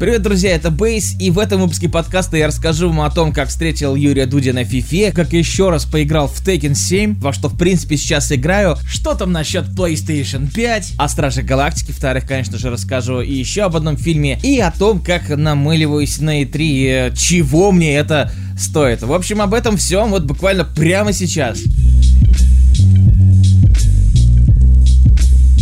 Привет, друзья, это Бейс, и в этом выпуске подкаста я расскажу вам о том, как встретил Юрия Дудя на FIFA, как еще раз поиграл в Tekken 7, во что в принципе сейчас играю, что там насчет PlayStation 5, о Страже Галактики, вторых, конечно же, расскажу, и еще об одном фильме, и о том, как намыливаюсь на E3, чего мне это стоит. В общем, об этом всем вот буквально прямо сейчас.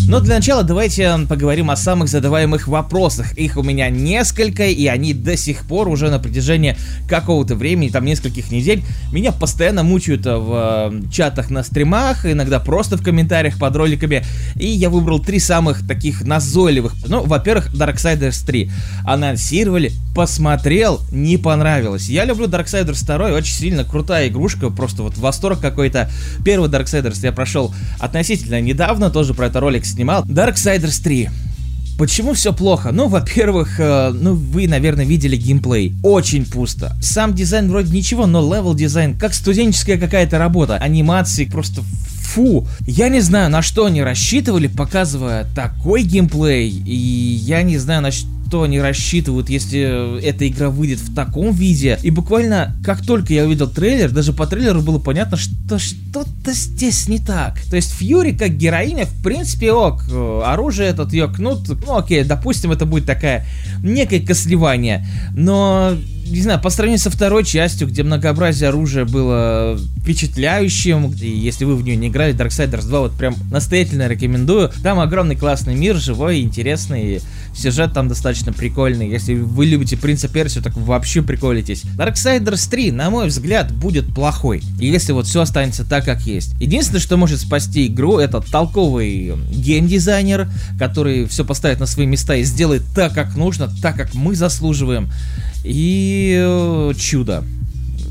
Но для начала давайте поговорим о самых задаваемых вопросах. Их у меня несколько, и они до сих пор уже на протяжении какого-то времени, там нескольких недель, меня постоянно мучают в э, чатах на стримах, иногда просто в комментариях под роликами. И я выбрал три самых таких назойливых. Ну, во-первых, Darksiders 3. Анонсировали, посмотрел, не понравилось. Я люблю Darksiders 2, очень сильно крутая игрушка, просто вот восторг какой-то. Первый Darksiders я прошел относительно недавно, тоже про это ролик снимал. Darksiders 3. Почему все плохо? Ну, во-первых, э, ну, вы, наверное, видели геймплей. Очень пусто. Сам дизайн вроде ничего, но level design, как студенческая какая-то работа. Анимации просто фу. Я не знаю, на что они рассчитывали, показывая такой геймплей. И я не знаю, на что что они рассчитывают, если эта игра выйдет в таком виде. И буквально, как только я увидел трейлер, даже по трейлеру было понятно, что что-то здесь не так. То есть Фьюри как героиня, в принципе, ok. Оружие этот ее кнут, ну окей, допустим, это будет такая некое косливание. Но не знаю, по сравнению со второй частью, где многообразие оружия было впечатляющим, и если вы в нее не играли, Darksiders 2 вот прям настоятельно рекомендую. Там огромный классный мир, живой, интересный, сюжет там достаточно прикольный. Если вы любите Принца Персию, так вообще приколитесь. Darksiders 3, на мой взгляд, будет плохой, если вот все останется так, как есть. Единственное, что может спасти игру, это толковый геймдизайнер, который все поставит на свои места и сделает так, как нужно, так, как мы заслуживаем и э, чудо.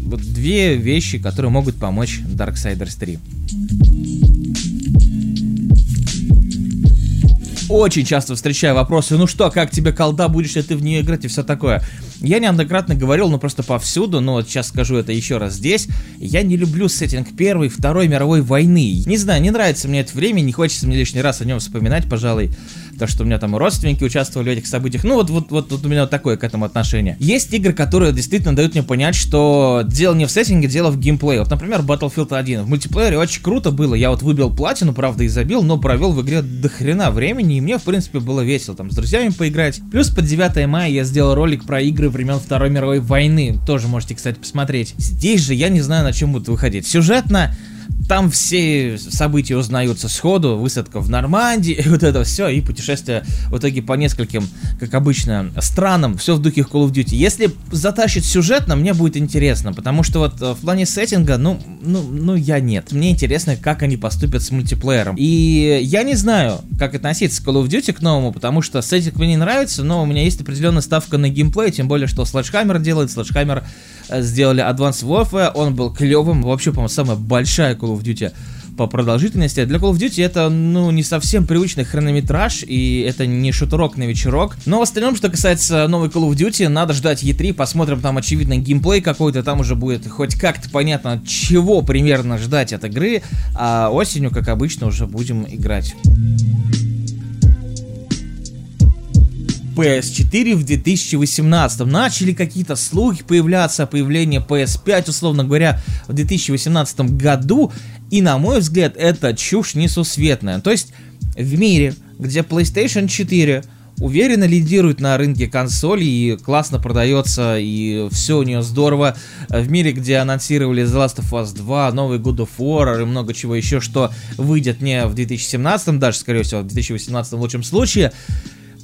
Вот две вещи, которые могут помочь Darksiders 3. Очень часто встречаю вопросы, ну что, как тебе колда, будешь ли ты в нее играть и все такое. Я неоднократно говорил, ну просто повсюду, но вот сейчас скажу это еще раз здесь. Я не люблю сеттинг Первой, Второй мировой войны. Не знаю, не нравится мне это время, не хочется мне лишний раз о нем вспоминать, пожалуй то, что у меня там родственники участвовали в этих событиях. Ну, вот, вот, вот, у меня вот такое к этому отношение. Есть игры, которые действительно дают мне понять, что дело не в сеттинге, дело в геймплее. Вот, например, Battlefield 1. В мультиплеере очень круто было. Я вот выбил платину, правда, и забил, но провел в игре до хрена времени, и мне, в принципе, было весело там с друзьями поиграть. Плюс под 9 мая я сделал ролик про игры времен Второй мировой войны. Тоже можете, кстати, посмотреть. Здесь же я не знаю, на чем будут выходить. Сюжетно там все события узнаются сходу, высадка в Нормандии, вот это все, и путешествие в итоге по нескольким, как обычно, странам, все в духе Call of Duty. Если затащит сюжетно, мне будет интересно, потому что вот э, в плане сеттинга, ну, ну, ну, я нет. Мне интересно, как они поступят с мультиплеером. И я не знаю, как относиться к Call of Duty к новому, потому что сеттинг мне не нравится, но у меня есть определенная ставка на геймплей, тем более, что Sledgehammer делает, Sledgehammer Э, сделали Advanced Warfare, он был клевым, вообще, по-моему, самая большая Call of Duty по продолжительности. Для Call of Duty это, ну, не совсем привычный хронометраж, и это не шутерок на вечерок. Но в остальном, что касается новой Call of Duty, надо ждать E3, посмотрим там, очевидно, геймплей какой-то, там уже будет хоть как-то понятно, чего примерно ждать от игры, а осенью, как обычно, уже будем играть. PS4 в 2018. Начали какие-то слухи появляться о появлении PS5, условно говоря, в 2018 году. И, на мой взгляд, это чушь несусветная. То есть, в мире, где PlayStation 4 уверенно лидирует на рынке консолей и классно продается, и все у нее здорово. В мире, где анонсировали The Last of Us 2, новый God of War и много чего еще, что выйдет не в 2017, даже, скорее всего, в 2018 в лучшем случае,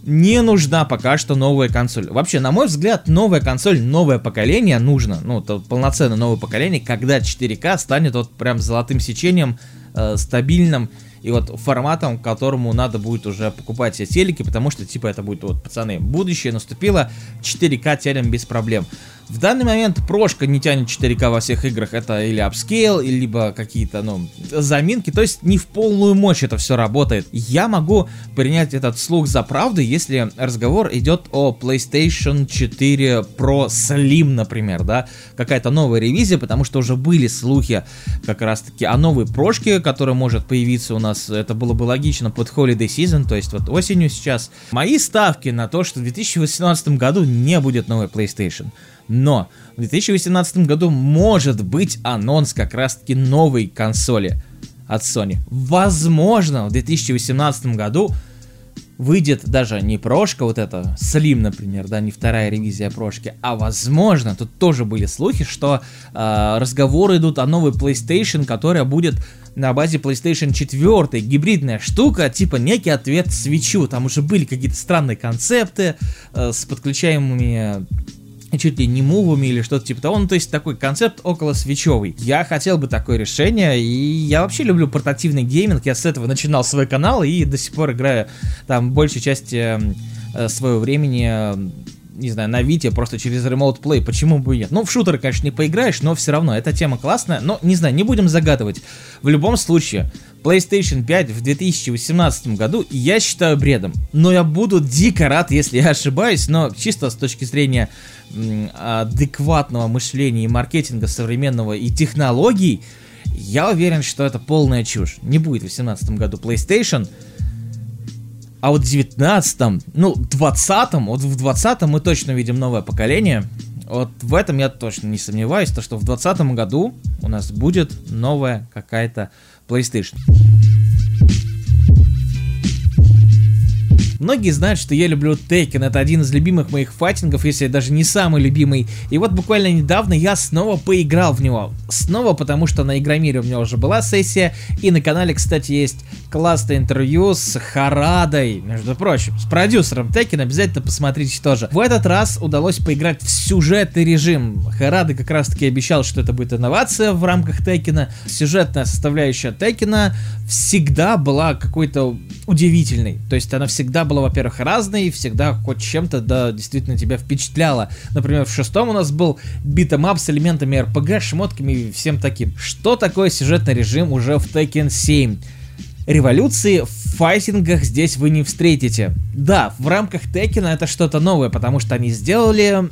не нужна пока что новая консоль. Вообще, на мой взгляд, новая консоль, новое поколение нужно. Ну, это полноценное новое поколение, когда 4К станет вот прям золотым сечением, э, стабильным и вот форматом, которому надо будет уже покупать все телеки, потому что, типа, это будет, вот, пацаны, будущее наступило, 4К телек без проблем. В данный момент прошка не тянет 4К во всех играх, это или апскейл, либо какие-то, ну, заминки, то есть не в полную мощь это все работает. Я могу принять этот слух за правду, если разговор идет о PlayStation 4 Pro Slim, например, да, какая-то новая ревизия, потому что уже были слухи как раз-таки о новой прошке, которая может появиться у нас, это было бы логично под Holiday Season, то есть вот осенью сейчас. Мои ставки на то, что в 2018 году не будет новой PlayStation. Но в 2018 году может быть анонс как раз-таки новой консоли от Sony. Возможно, в 2018 году выйдет даже не прошка, вот это Slim, например, да, не вторая ревизия прошки, а возможно, тут тоже были слухи, что э, разговоры идут о новой PlayStation, которая будет на базе PlayStation 4, гибридная штука, типа некий ответ свечу, там уже были какие-то странные концепты э, с подключаемыми чуть ли не мувами или что-то типа того. Ну, то есть такой концепт около свечевый. Я хотел бы такое решение, и я вообще люблю портативный гейминг. Я с этого начинал свой канал и до сих пор играю там большей части э, своего времени э, не знаю, на Вите просто через Remote Play, почему бы и нет? Ну, в шутеры, конечно, не поиграешь, но все равно, эта тема классная, но, не знаю, не будем загадывать. В любом случае, PlayStation 5 в 2018 году я считаю бредом, но я буду дико рад, если я ошибаюсь, но чисто с точки зрения адекватного мышления и маркетинга современного и технологий, я уверен, что это полная чушь. Не будет в 2018 году PlayStation, а вот в 19 ну, 20 вот в 20 мы точно видим новое поколение. Вот в этом я точно не сомневаюсь, то что в 2020 году у нас будет новая какая-то PlayStation. Многие знают, что я люблю Tekken, это один из любимых моих файтингов, если даже не самый любимый. И вот буквально недавно я снова поиграл в него. Снова, потому что на Игромире у меня уже была сессия, и на канале, кстати, есть классное интервью с Харадой, между прочим, с продюсером Tekken, обязательно посмотрите тоже. В этот раз удалось поиграть в сюжетный режим. Харада как раз таки обещал, что это будет инновация в рамках Tekken-а. Сюжетная составляющая Tekken-а всегда была какой-то удивительной. То есть она всегда была, во-первых, разной, и всегда хоть чем-то, да, действительно тебя впечатляла. Например, в шестом у нас был beat 'em up с элементами RPG, шмотками и всем таким. Что такое сюжетный режим уже в Tekken 7? Революции в файтингах здесь вы не встретите. Да, в рамках Tekken это что-то новое, потому что они сделали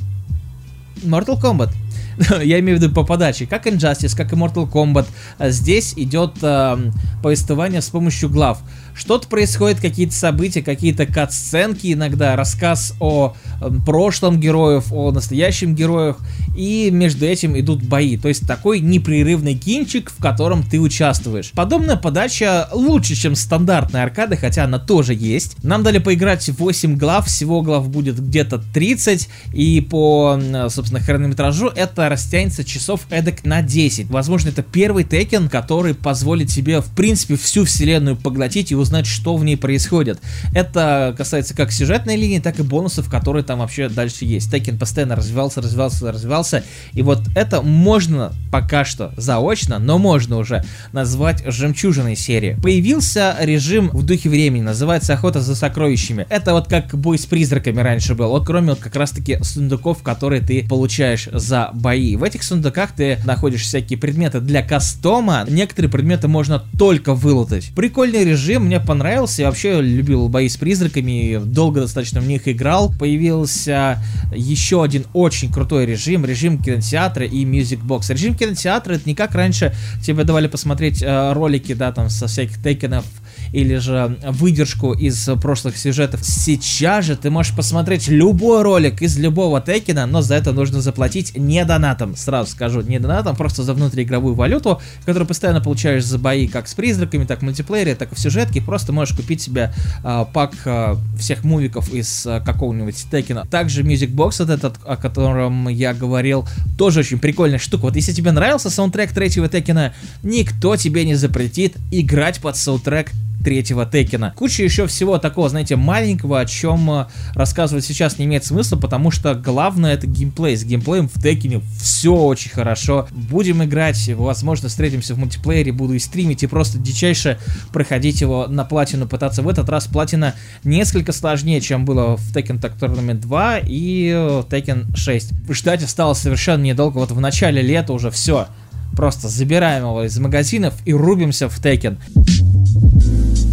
Mortal Kombat. Я имею в виду по подаче. Как Injustice, как и Mortal Kombat. Здесь идет э, повествование с помощью глав. Что-то происходит, какие-то события, какие-то кат-сценки иногда, рассказ о э, прошлом героев, о настоящем героях, и между этим идут бои. То есть такой непрерывный кинчик, в котором ты участвуешь. Подобная подача лучше, чем стандартная аркада, хотя она тоже есть. Нам дали поиграть 8 глав, всего глав будет где-то 30, и по, собственно, хронометражу это растянется часов эдак на 10. Возможно, это первый текен, который позволит себе, в принципе, всю вселенную поглотить и узнать, что в ней происходит. Это касается как сюжетной линии, так и бонусов, которые там вообще дальше есть. Текен постоянно развивался, развивался, развивался, и вот это можно пока что заочно, но можно уже назвать жемчужиной серии. Появился режим в духе времени, называется охота за сокровищами. Это вот как бой с призраками раньше был, вот кроме вот как раз таки сундуков, которые ты получаешь за бои. В этих сундуках ты находишь всякие предметы для кастома, некоторые предметы можно только вылутать. Прикольный режим, мне понравился. Я вообще любил бои с призраками, долго достаточно в них играл. Появился еще один очень крутой режим, режим кинотеатра и Music Box. Режим кинотеатра это не как раньше тебе давали посмотреть э, ролики, да, там со всяких тейкенов или же выдержку из прошлых сюжетов. Сейчас же ты можешь посмотреть любой ролик из любого Текена, но за это нужно заплатить не донатом. Сразу скажу, не донатом, просто за внутриигровую валюту, которую постоянно получаешь за бои как с призраками, так в мультиплеере, так и в сюжетке. Просто можешь купить себе э, пак э, всех мувиков из э, какого-нибудь Текена. Также Music Box вот этот, о котором я говорил, тоже очень прикольная штука. Вот если тебе нравился саундтрек третьего Текена, никто тебе не запретит играть под саундтрек третьего Текена. Куча еще всего такого, знаете, маленького, о чем э, рассказывать сейчас не имеет смысла, потому что главное это геймплей. С геймплеем в Текене все очень хорошо. Будем играть, возможно, встретимся в мультиплеере, буду и стримить, и просто дичайше проходить его на платину, пытаться. В этот раз платина несколько сложнее, чем было в Tekken Tag Tournament 2 и Tekken 6. Ждать осталось совершенно недолго, вот в начале лета уже все. Просто забираем его из магазинов и рубимся в Tekken. thank you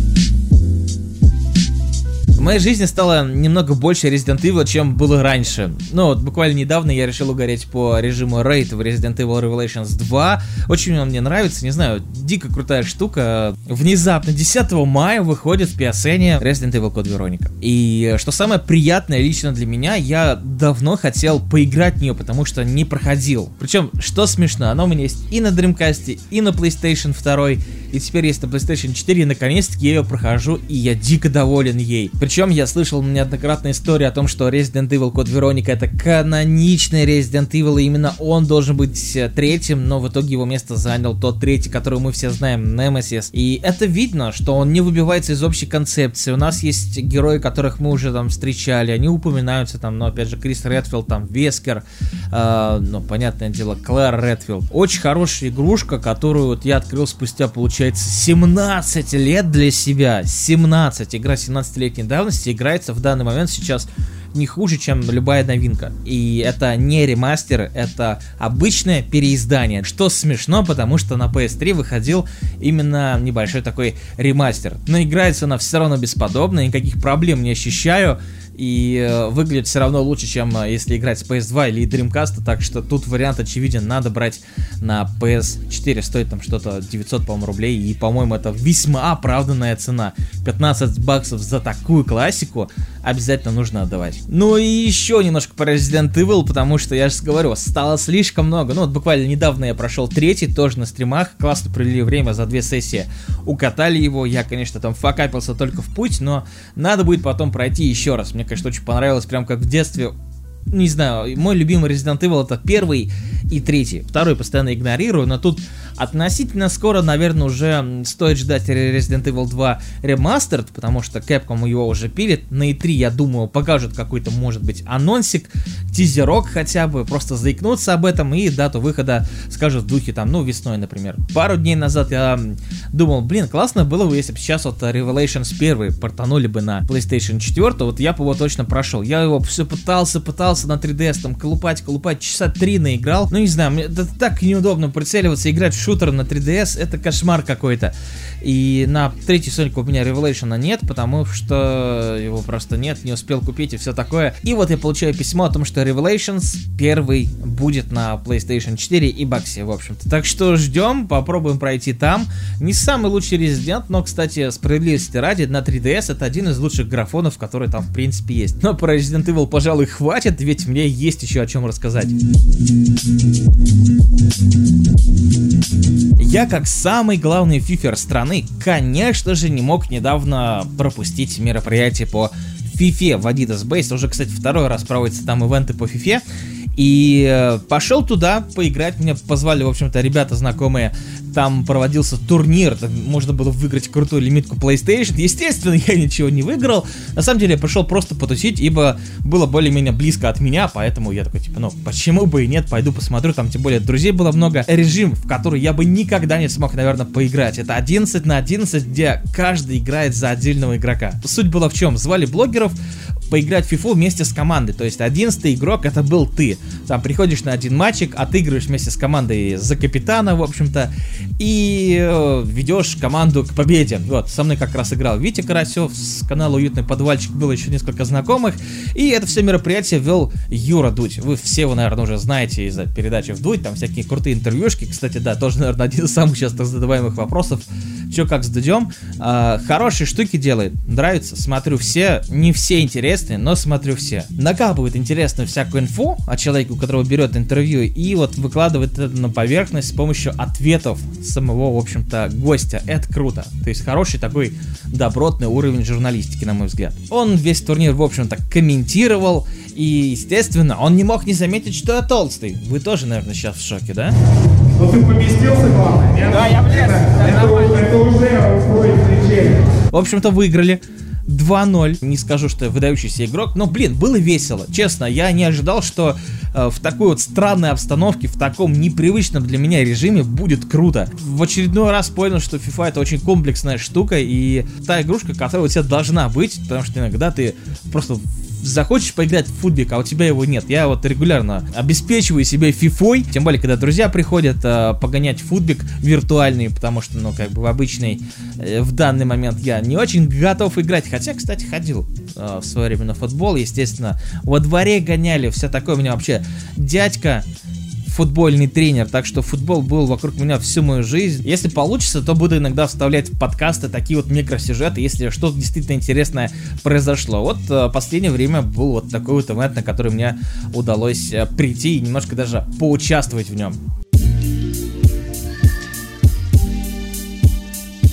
В моей жизни стало немного больше Resident Evil, чем было раньше. Ну, вот буквально недавно я решил угореть по режиму Raid в Resident Evil Revelations 2. Очень он мне нравится, не знаю, дико крутая штука. Внезапно, 10 мая выходит в PSN Resident Evil Code Veronica. И что самое приятное лично для меня, я давно хотел поиграть в нее, потому что не проходил. Причем, что смешно, она у меня есть и на Dreamcast, и на PlayStation 2, и теперь есть на PlayStation 4, и наконец-таки я ее прохожу, и я дико доволен ей. Причем я слышал неоднократно истории о том, что Resident Evil Code Veronica это каноничный Resident Evil, и именно он должен быть э, третьим, но в итоге его место занял тот третий, который мы все знаем, Nemesis. И это видно, что он не выбивается из общей концепции. У нас есть герои, которых мы уже там встречали, они упоминаются там, но опять же Крис Редфилд, там Вескер, э, ну понятное дело, Клэр Редфилд. Очень хорошая игрушка, которую вот я открыл спустя, получается, 17 лет для себя. 17. Игра 17-летней давности давности играется в данный момент сейчас не хуже, чем любая новинка. И это не ремастер, это обычное переиздание. Что смешно, потому что на PS3 выходил именно небольшой такой ремастер. Но играется она все равно бесподобно, никаких проблем не ощущаю и э, выглядит все равно лучше, чем э, если играть с PS2 или Dreamcast, так что тут вариант очевиден, надо брать на PS4, стоит там что-то 900, по-моему, рублей, и, по-моему, это весьма оправданная цена. 15 баксов за такую классику обязательно нужно отдавать. Ну и еще немножко по Resident Evil, потому что, я же говорю, стало слишком много. Ну вот буквально недавно я прошел третий, тоже на стримах, классно провели время за две сессии, укатали его, я, конечно, там факапился только в путь, но надо будет потом пройти еще раз. Мне конечно, очень понравилось, прям как в детстве. Не знаю, мой любимый Resident Evil это первый и третий. Второй постоянно игнорирую, но тут Относительно скоро, наверное, уже стоит ждать Resident Evil 2 Remastered, потому что Capcom его уже пилит. На E3, я думаю, покажут какой-то, может быть, анонсик, тизерок хотя бы, просто заикнуться об этом и дату выхода скажут в духе там, ну, весной, например. Пару дней назад я думал, блин, классно было бы, если бы сейчас вот Revelations 1 портанули бы на PlayStation 4, вот я бы его точно прошел. Я его все пытался, пытался на 3DS там колупать, колупать, часа 3 наиграл. Ну, не знаю, мне это так неудобно прицеливаться, играть в шутер на 3DS это кошмар какой-то. И на третий Sonic у меня Revelation нет, потому что его просто нет, не успел купить и все такое. И вот я получаю письмо о том, что Revelations первый будет на PlayStation 4 и баксе, в общем-то. Так что ждем, попробуем пройти там. Не самый лучший Resident, но, кстати, справедливости ради, на 3DS это один из лучших графонов, который там в принципе есть. Но про Resident Evil, пожалуй, хватит, ведь мне есть еще о чем рассказать. Я, как самый главный фифер страны, конечно же, не мог недавно пропустить мероприятие по FIFA в Adidas Base. Уже, кстати, второй раз проводятся там ивенты по FIFA. И э, пошел туда поиграть. Меня позвали, в общем-то, ребята знакомые там проводился турнир, там можно было выиграть крутую лимитку PlayStation. Естественно, я ничего не выиграл. На самом деле, я пришел просто потусить, ибо было более-менее близко от меня, поэтому я такой, типа, ну, почему бы и нет, пойду посмотрю, там, тем более, друзей было много. Режим, в который я бы никогда не смог, наверное, поиграть. Это 11 на 11, где каждый играет за отдельного игрока. Суть была в чем? Звали блогеров, поиграть в FIFA вместе с командой. То есть одиннадцатый игрок это был ты. Там приходишь на один матчик, отыгрываешь вместе с командой за капитана, в общем-то, и э, ведешь команду к победе. Вот, со мной как раз играл Витя Карасев, с канала Уютный подвальчик было еще несколько знакомых, и это все мероприятие вел Юра Дудь. Вы все его, наверное, уже знаете из-за передачи в Дудь, там всякие крутые интервьюшки, кстати, да, тоже, наверное, один из самых часто задаваемых вопросов, что как с Дудем. А, хорошие штуки делает, нравится, смотрю все, не все интересные, но смотрю все. Накапывает интересную всякую инфу о человеке, у которого берет интервью, и вот выкладывает это на поверхность с помощью ответов самого, в общем-то, гостя. Это круто. То есть хороший такой добротный уровень журналистики, на мой взгляд. Он весь турнир, в общем-то, комментировал, и, естественно, он не мог не заметить, что я толстый. Вы тоже, наверное, сейчас в шоке, да? Ну ты поместился, главное, нет? Да, я влез. Это, это, это уже уходит В общем-то, выиграли. 2-0. Не скажу, что я выдающийся игрок, но, блин, было весело. Честно, я не ожидал, что э, в такой вот странной обстановке, в таком непривычном для меня режиме будет круто. В очередной раз понял, что FIFA это очень комплексная штука, и та игрушка, которая у тебя должна быть, потому что иногда ты просто захочешь поиграть в футбик, а у тебя его нет. Я вот регулярно обеспечиваю себе фифой, тем более, когда друзья приходят э, погонять футбик виртуальный, потому что, ну, как бы в обычный, э, в данный момент я не очень готов играть. Хотя, кстати, ходил э, в свое время на футбол, естественно, во дворе гоняли, все такое. У меня вообще дядька футбольный тренер, так что футбол был вокруг меня всю мою жизнь. Если получится, то буду иногда вставлять в подкасты такие вот микросюжеты, если что-то действительно интересное произошло. Вот э, последнее время был вот такой вот ивент, на который мне удалось э, прийти и немножко даже поучаствовать в нем.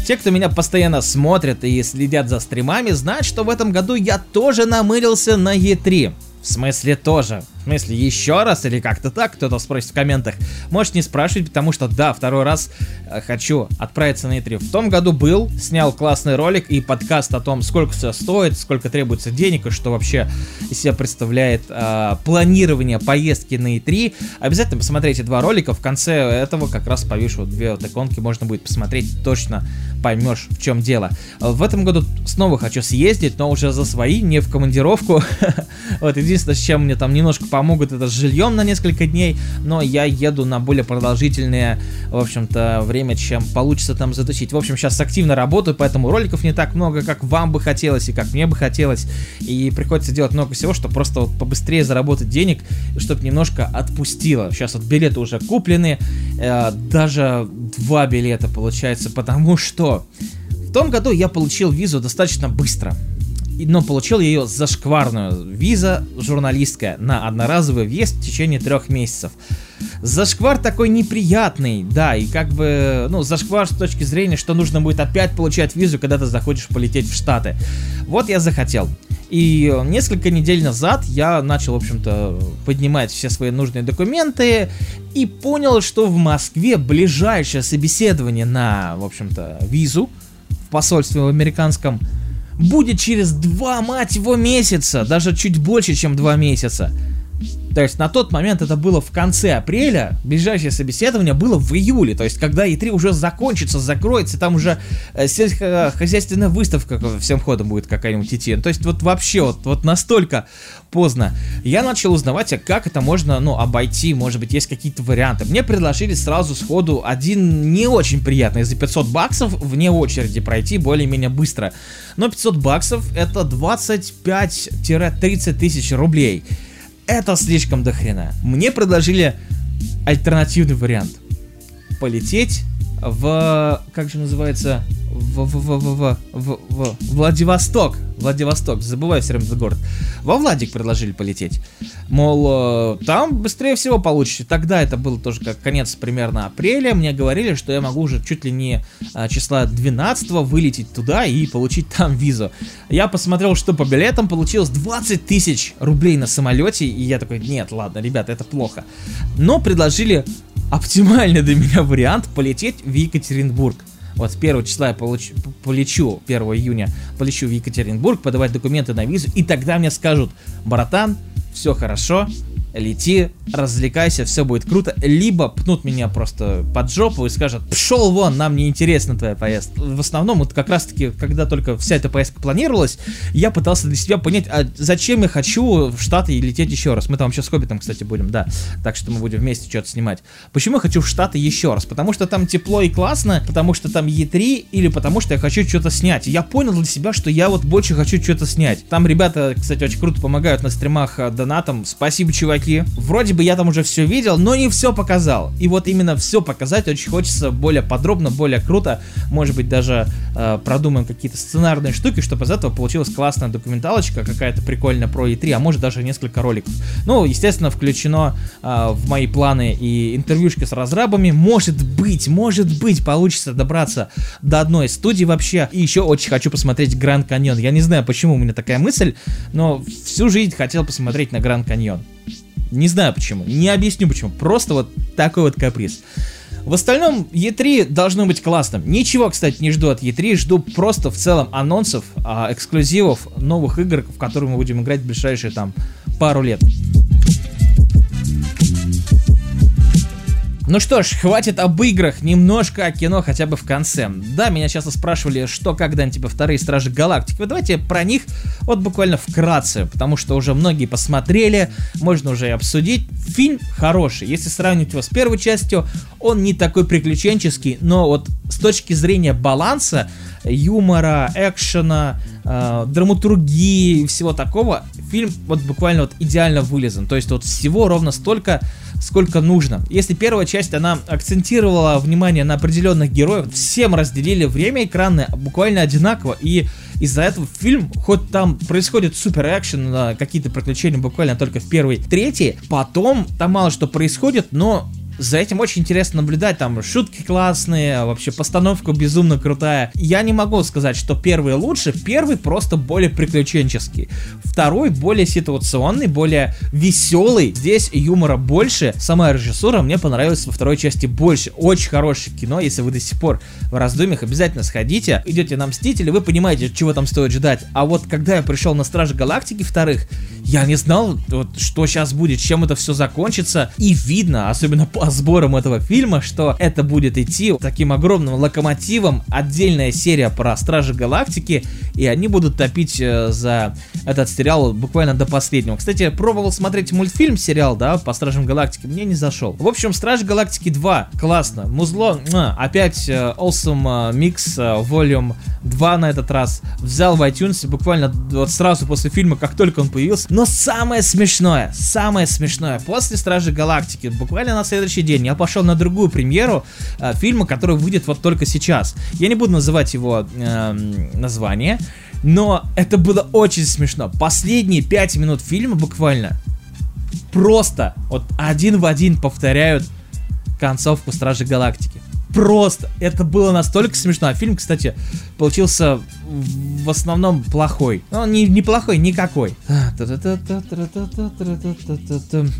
Те, кто меня постоянно смотрят и следят за стримами, знают, что в этом году я тоже намылился на E3. В смысле тоже. В смысле еще раз или как-то так, кто-то спросит в комментах. Можешь не спрашивать, потому что да, второй раз э, хочу отправиться на E3. В том году был, снял классный ролик и подкаст о том, сколько все стоит, сколько требуется денег и что вообще из себя представляет э, планирование поездки на E3. Обязательно посмотрите два ролика. В конце этого как раз повешу две вот иконки, можно будет посмотреть, точно поймешь, в чем дело. В этом году снова хочу съездить, но уже за свои, не в командировку. вот, Единственное, с чем мне там немножко помогут, это с жильем на несколько дней, но я еду на более продолжительное, в общем-то, время, чем получится там затусить. В общем, сейчас активно работаю, поэтому роликов не так много, как вам бы хотелось и как мне бы хотелось, и приходится делать много всего, чтобы просто вот побыстрее заработать денег, чтобы немножко отпустило. Сейчас вот билеты уже куплены, э, даже два билета получается, потому что в том году я получил визу достаточно быстро но получил ее зашкварную. Виза журналистская на одноразовый въезд в течение трех месяцев. Зашквар такой неприятный, да, и как бы, ну, зашквар с точки зрения, что нужно будет опять получать визу, когда ты захочешь полететь в Штаты. Вот я захотел. И несколько недель назад я начал, в общем-то, поднимать все свои нужные документы и понял, что в Москве ближайшее собеседование на, в общем-то, визу в посольстве в американском будет через два, мать его, месяца, даже чуть больше, чем два месяца. То есть на тот момент это было в конце апреля, ближайшее собеседование было в июле, то есть когда E3 уже закончится, закроется, там уже э, сельскохозяйственная выставка всем ходом будет какая-нибудь идти. То есть вот вообще вот, вот настолько поздно. Я начал узнавать, а как это можно, ну, обойти, может быть, есть какие-то варианты. Мне предложили сразу сходу один не очень приятный, за 500 баксов вне очереди пройти более-менее быстро. Но 500 баксов это 25-30 тысяч рублей это слишком дохрена. Мне предложили альтернативный вариант. Полететь в... Как же называется? В, в, в, в, в, в, Владивосток. Владивосток, забываю все время этот город. Во Владик предложили полететь. Мол, э, там быстрее всего получите. Тогда это было тоже как конец примерно апреля. Мне говорили, что я могу уже чуть ли не а, числа 12 вылететь туда и получить там визу. Я посмотрел, что по билетам получилось 20 тысяч рублей на самолете. И я такой, нет, ладно, ребята, это плохо. Но предложили оптимальный для меня вариант полететь в Екатеринбург. Вот с 1 числа я получу, полечу, 1 июня полечу в Екатеринбург, подавать документы на визу, и тогда мне скажут, братан, все хорошо, лети, развлекайся, все будет круто, либо пнут меня просто под жопу и скажут, пшел вон, нам не интересна твоя поездка. В основном, вот как раз таки, когда только вся эта поездка планировалась, я пытался для себя понять, а зачем я хочу в Штаты лететь еще раз. Мы там сейчас с Хоббитом, кстати, будем, да, так что мы будем вместе что-то снимать. Почему я хочу в Штаты еще раз? Потому что там тепло и классно, потому что там E3, или потому что я хочу что-то снять. Я понял для себя, что я вот больше хочу что-то снять. Там ребята, кстати, очень круто помогают на стримах э, донатом. Спасибо, чуваки чуваки. Вроде бы я там уже все видел, но не все показал. И вот именно все показать очень хочется более подробно, более круто. Может быть, даже э, продумаем какие-то сценарные штуки, чтобы из этого получилась классная документалочка, какая-то прикольная про E3, а может даже несколько роликов. Ну, естественно, включено э, в мои планы и интервьюшки с разрабами. Может быть, может быть, получится добраться до одной студии вообще. И еще очень хочу посмотреть Гранд Каньон. Я не знаю, почему у меня такая мысль, но всю жизнь хотел посмотреть на Гранд Каньон. Не знаю почему, не объясню почему, просто вот такой вот каприз. В остальном, E3 должно быть классным. Ничего, кстати, не жду от E3, жду просто в целом анонсов, а, эксклюзивов, новых игр, в которые мы будем играть в ближайшие там пару лет. Ну что ж, хватит об играх, немножко о кино хотя бы в конце. Да, меня часто спрашивали, что когда-нибудь типа вторые Стражи Галактики. Вот давайте про них вот буквально вкратце, потому что уже многие посмотрели, можно уже и обсудить. Фильм хороший, если сравнивать его с первой частью, он не такой приключенческий, но вот с точки зрения баланса, юмора, экшена, э, драматургии и всего такого, фильм вот буквально вот идеально вылезан. То есть вот всего ровно столько, сколько нужно. Если первая часть, она акцентировала внимание на определенных героев, всем разделили время экрана буквально одинаково, и из-за этого фильм, хоть там происходит супер экшен, какие-то приключения буквально только в первой трети, потом там мало что происходит, но за этим очень интересно наблюдать, там шутки классные, вообще постановка безумно крутая. Я не могу сказать, что первый лучше, первый просто более приключенческий. Второй более ситуационный, более веселый. Здесь юмора больше. Сама режиссура мне понравилась во второй части больше. Очень хорошее кино, если вы до сих пор в раздумьях, обязательно сходите. Идете на Мстители, вы понимаете, чего там стоит ждать. А вот когда я пришел на Стражи Галактики вторых, я не знал, вот, что сейчас будет, чем это все закончится. И видно, особенно по сборам этого фильма, что это будет идти таким огромным локомотивом. Отдельная серия про Стражи Галактики. И они будут топить э, за этот сериал буквально до последнего. Кстати, пробовал смотреть мультфильм, сериал, да, по Стражам Галактики. Мне не зашел. В общем, Стражи Галактики 2. Классно. Музло. Опять э, Awesome э, Mix Volume 2 на этот раз. Взял в iTunes буквально вот сразу после фильма, как только он появился. Но самое смешное, самое смешное, после Стражи Галактики, буквально на следующий день, я пошел на другую премьеру э, фильма, который выйдет вот только сейчас. Я не буду называть его э, название, но это было очень смешно. Последние пять минут фильма буквально просто вот один в один повторяют концовку Стражи Галактики просто, это было настолько смешно. А фильм, кстати, получился в основном плохой. Ну, он не, не плохой, никакой.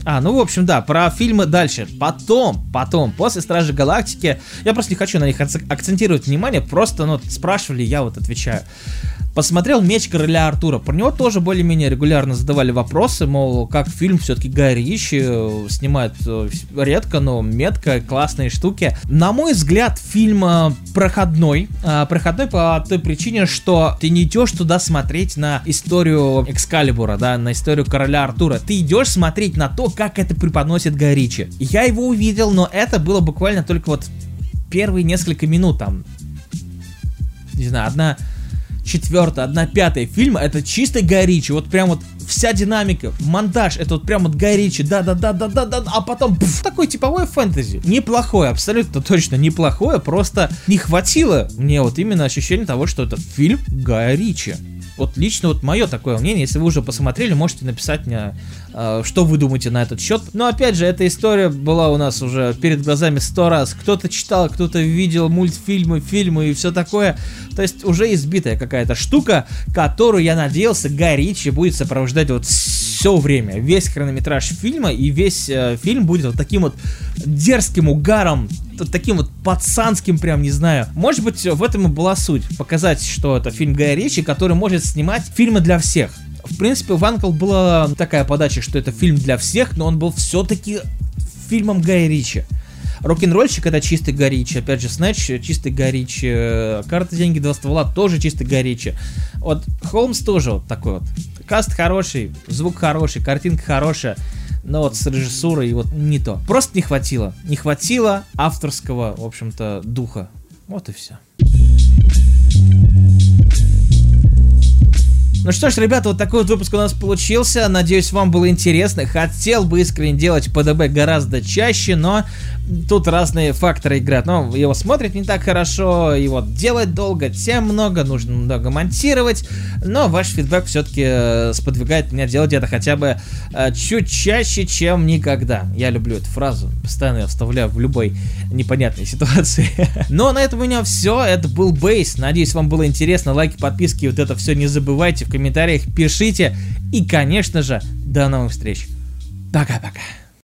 А, ну, в общем, да, про фильмы дальше. Потом, потом, после Стражи Галактики, я просто не хочу на них акцентировать внимание, просто, ну, спрашивали, я вот отвечаю. Посмотрел «Меч короля Артура». Про него тоже более-менее регулярно задавали вопросы, мол, как фильм все-таки Гай Ричи э, снимает э, редко, но метко, классные штуки. На мой взгляд, фильм э, проходной. Проходной по той причине, что ты не идешь туда смотреть на историю Экскалибура, да, на историю короля Артура. Ты идешь смотреть на то, как это преподносит Гай Ричи. Я его увидел, но это было буквально только вот первые несколько минут там. Не знаю, одна четвертая, одна пятая фильма, это чисто Гай Вот прям вот вся динамика, монтаж, это вот прям вот Гай да-да-да-да-да-да, а потом пф, такой типовой фэнтези. Неплохое, абсолютно точно неплохое, просто не хватило мне вот именно ощущения того, что это фильм Гая. Вот лично вот мое такое мнение, если вы уже посмотрели, можете написать мне, э, что вы думаете на этот счет. Но опять же, эта история была у нас уже перед глазами сто раз. Кто-то читал, кто-то видел мультфильмы, фильмы и все такое. То есть уже избитая какая-то штука, которую я надеялся Ричи будет сопровождать вот все время. Весь хронометраж фильма и весь э, фильм будет вот таким вот дерзким угаром таким вот пацанским, прям, не знаю. Может быть, в этом и была суть. Показать, что это фильм Гая Ричи, который может снимать фильмы для всех. В принципе, в Анкл была такая подача, что это фильм для всех, но он был все-таки фильмом Гая Ричи. Рок-н-ролльщик это чистый Горичи. Опять же, Снэч чистый Горичи. Карта, деньги, два ствола тоже чистый Горичи. Вот Холмс тоже вот такой вот. Каст хороший, звук хороший, картинка хорошая но вот с режиссурой вот не то. Просто не хватило. Не хватило авторского, в общем-то, духа. Вот и все. Ну что ж, ребята, вот такой вот выпуск у нас получился. Надеюсь, вам было интересно. Хотел бы искренне делать ПДБ гораздо чаще, но тут разные факторы играют. Но его смотрит не так хорошо, его делать долго, тем много, нужно много монтировать. Но ваш фидбэк все-таки э, сподвигает меня делать это хотя бы э, чуть чаще, чем никогда. Я люблю эту фразу, постоянно ее вставляю в любой непонятной ситуации. Но на этом у меня все. Это был Бейс. Надеюсь, вам было интересно. Лайки, подписки, вот это все не забывайте в комментариях, пишите. И, конечно же, до новых встреч. Пока-пока.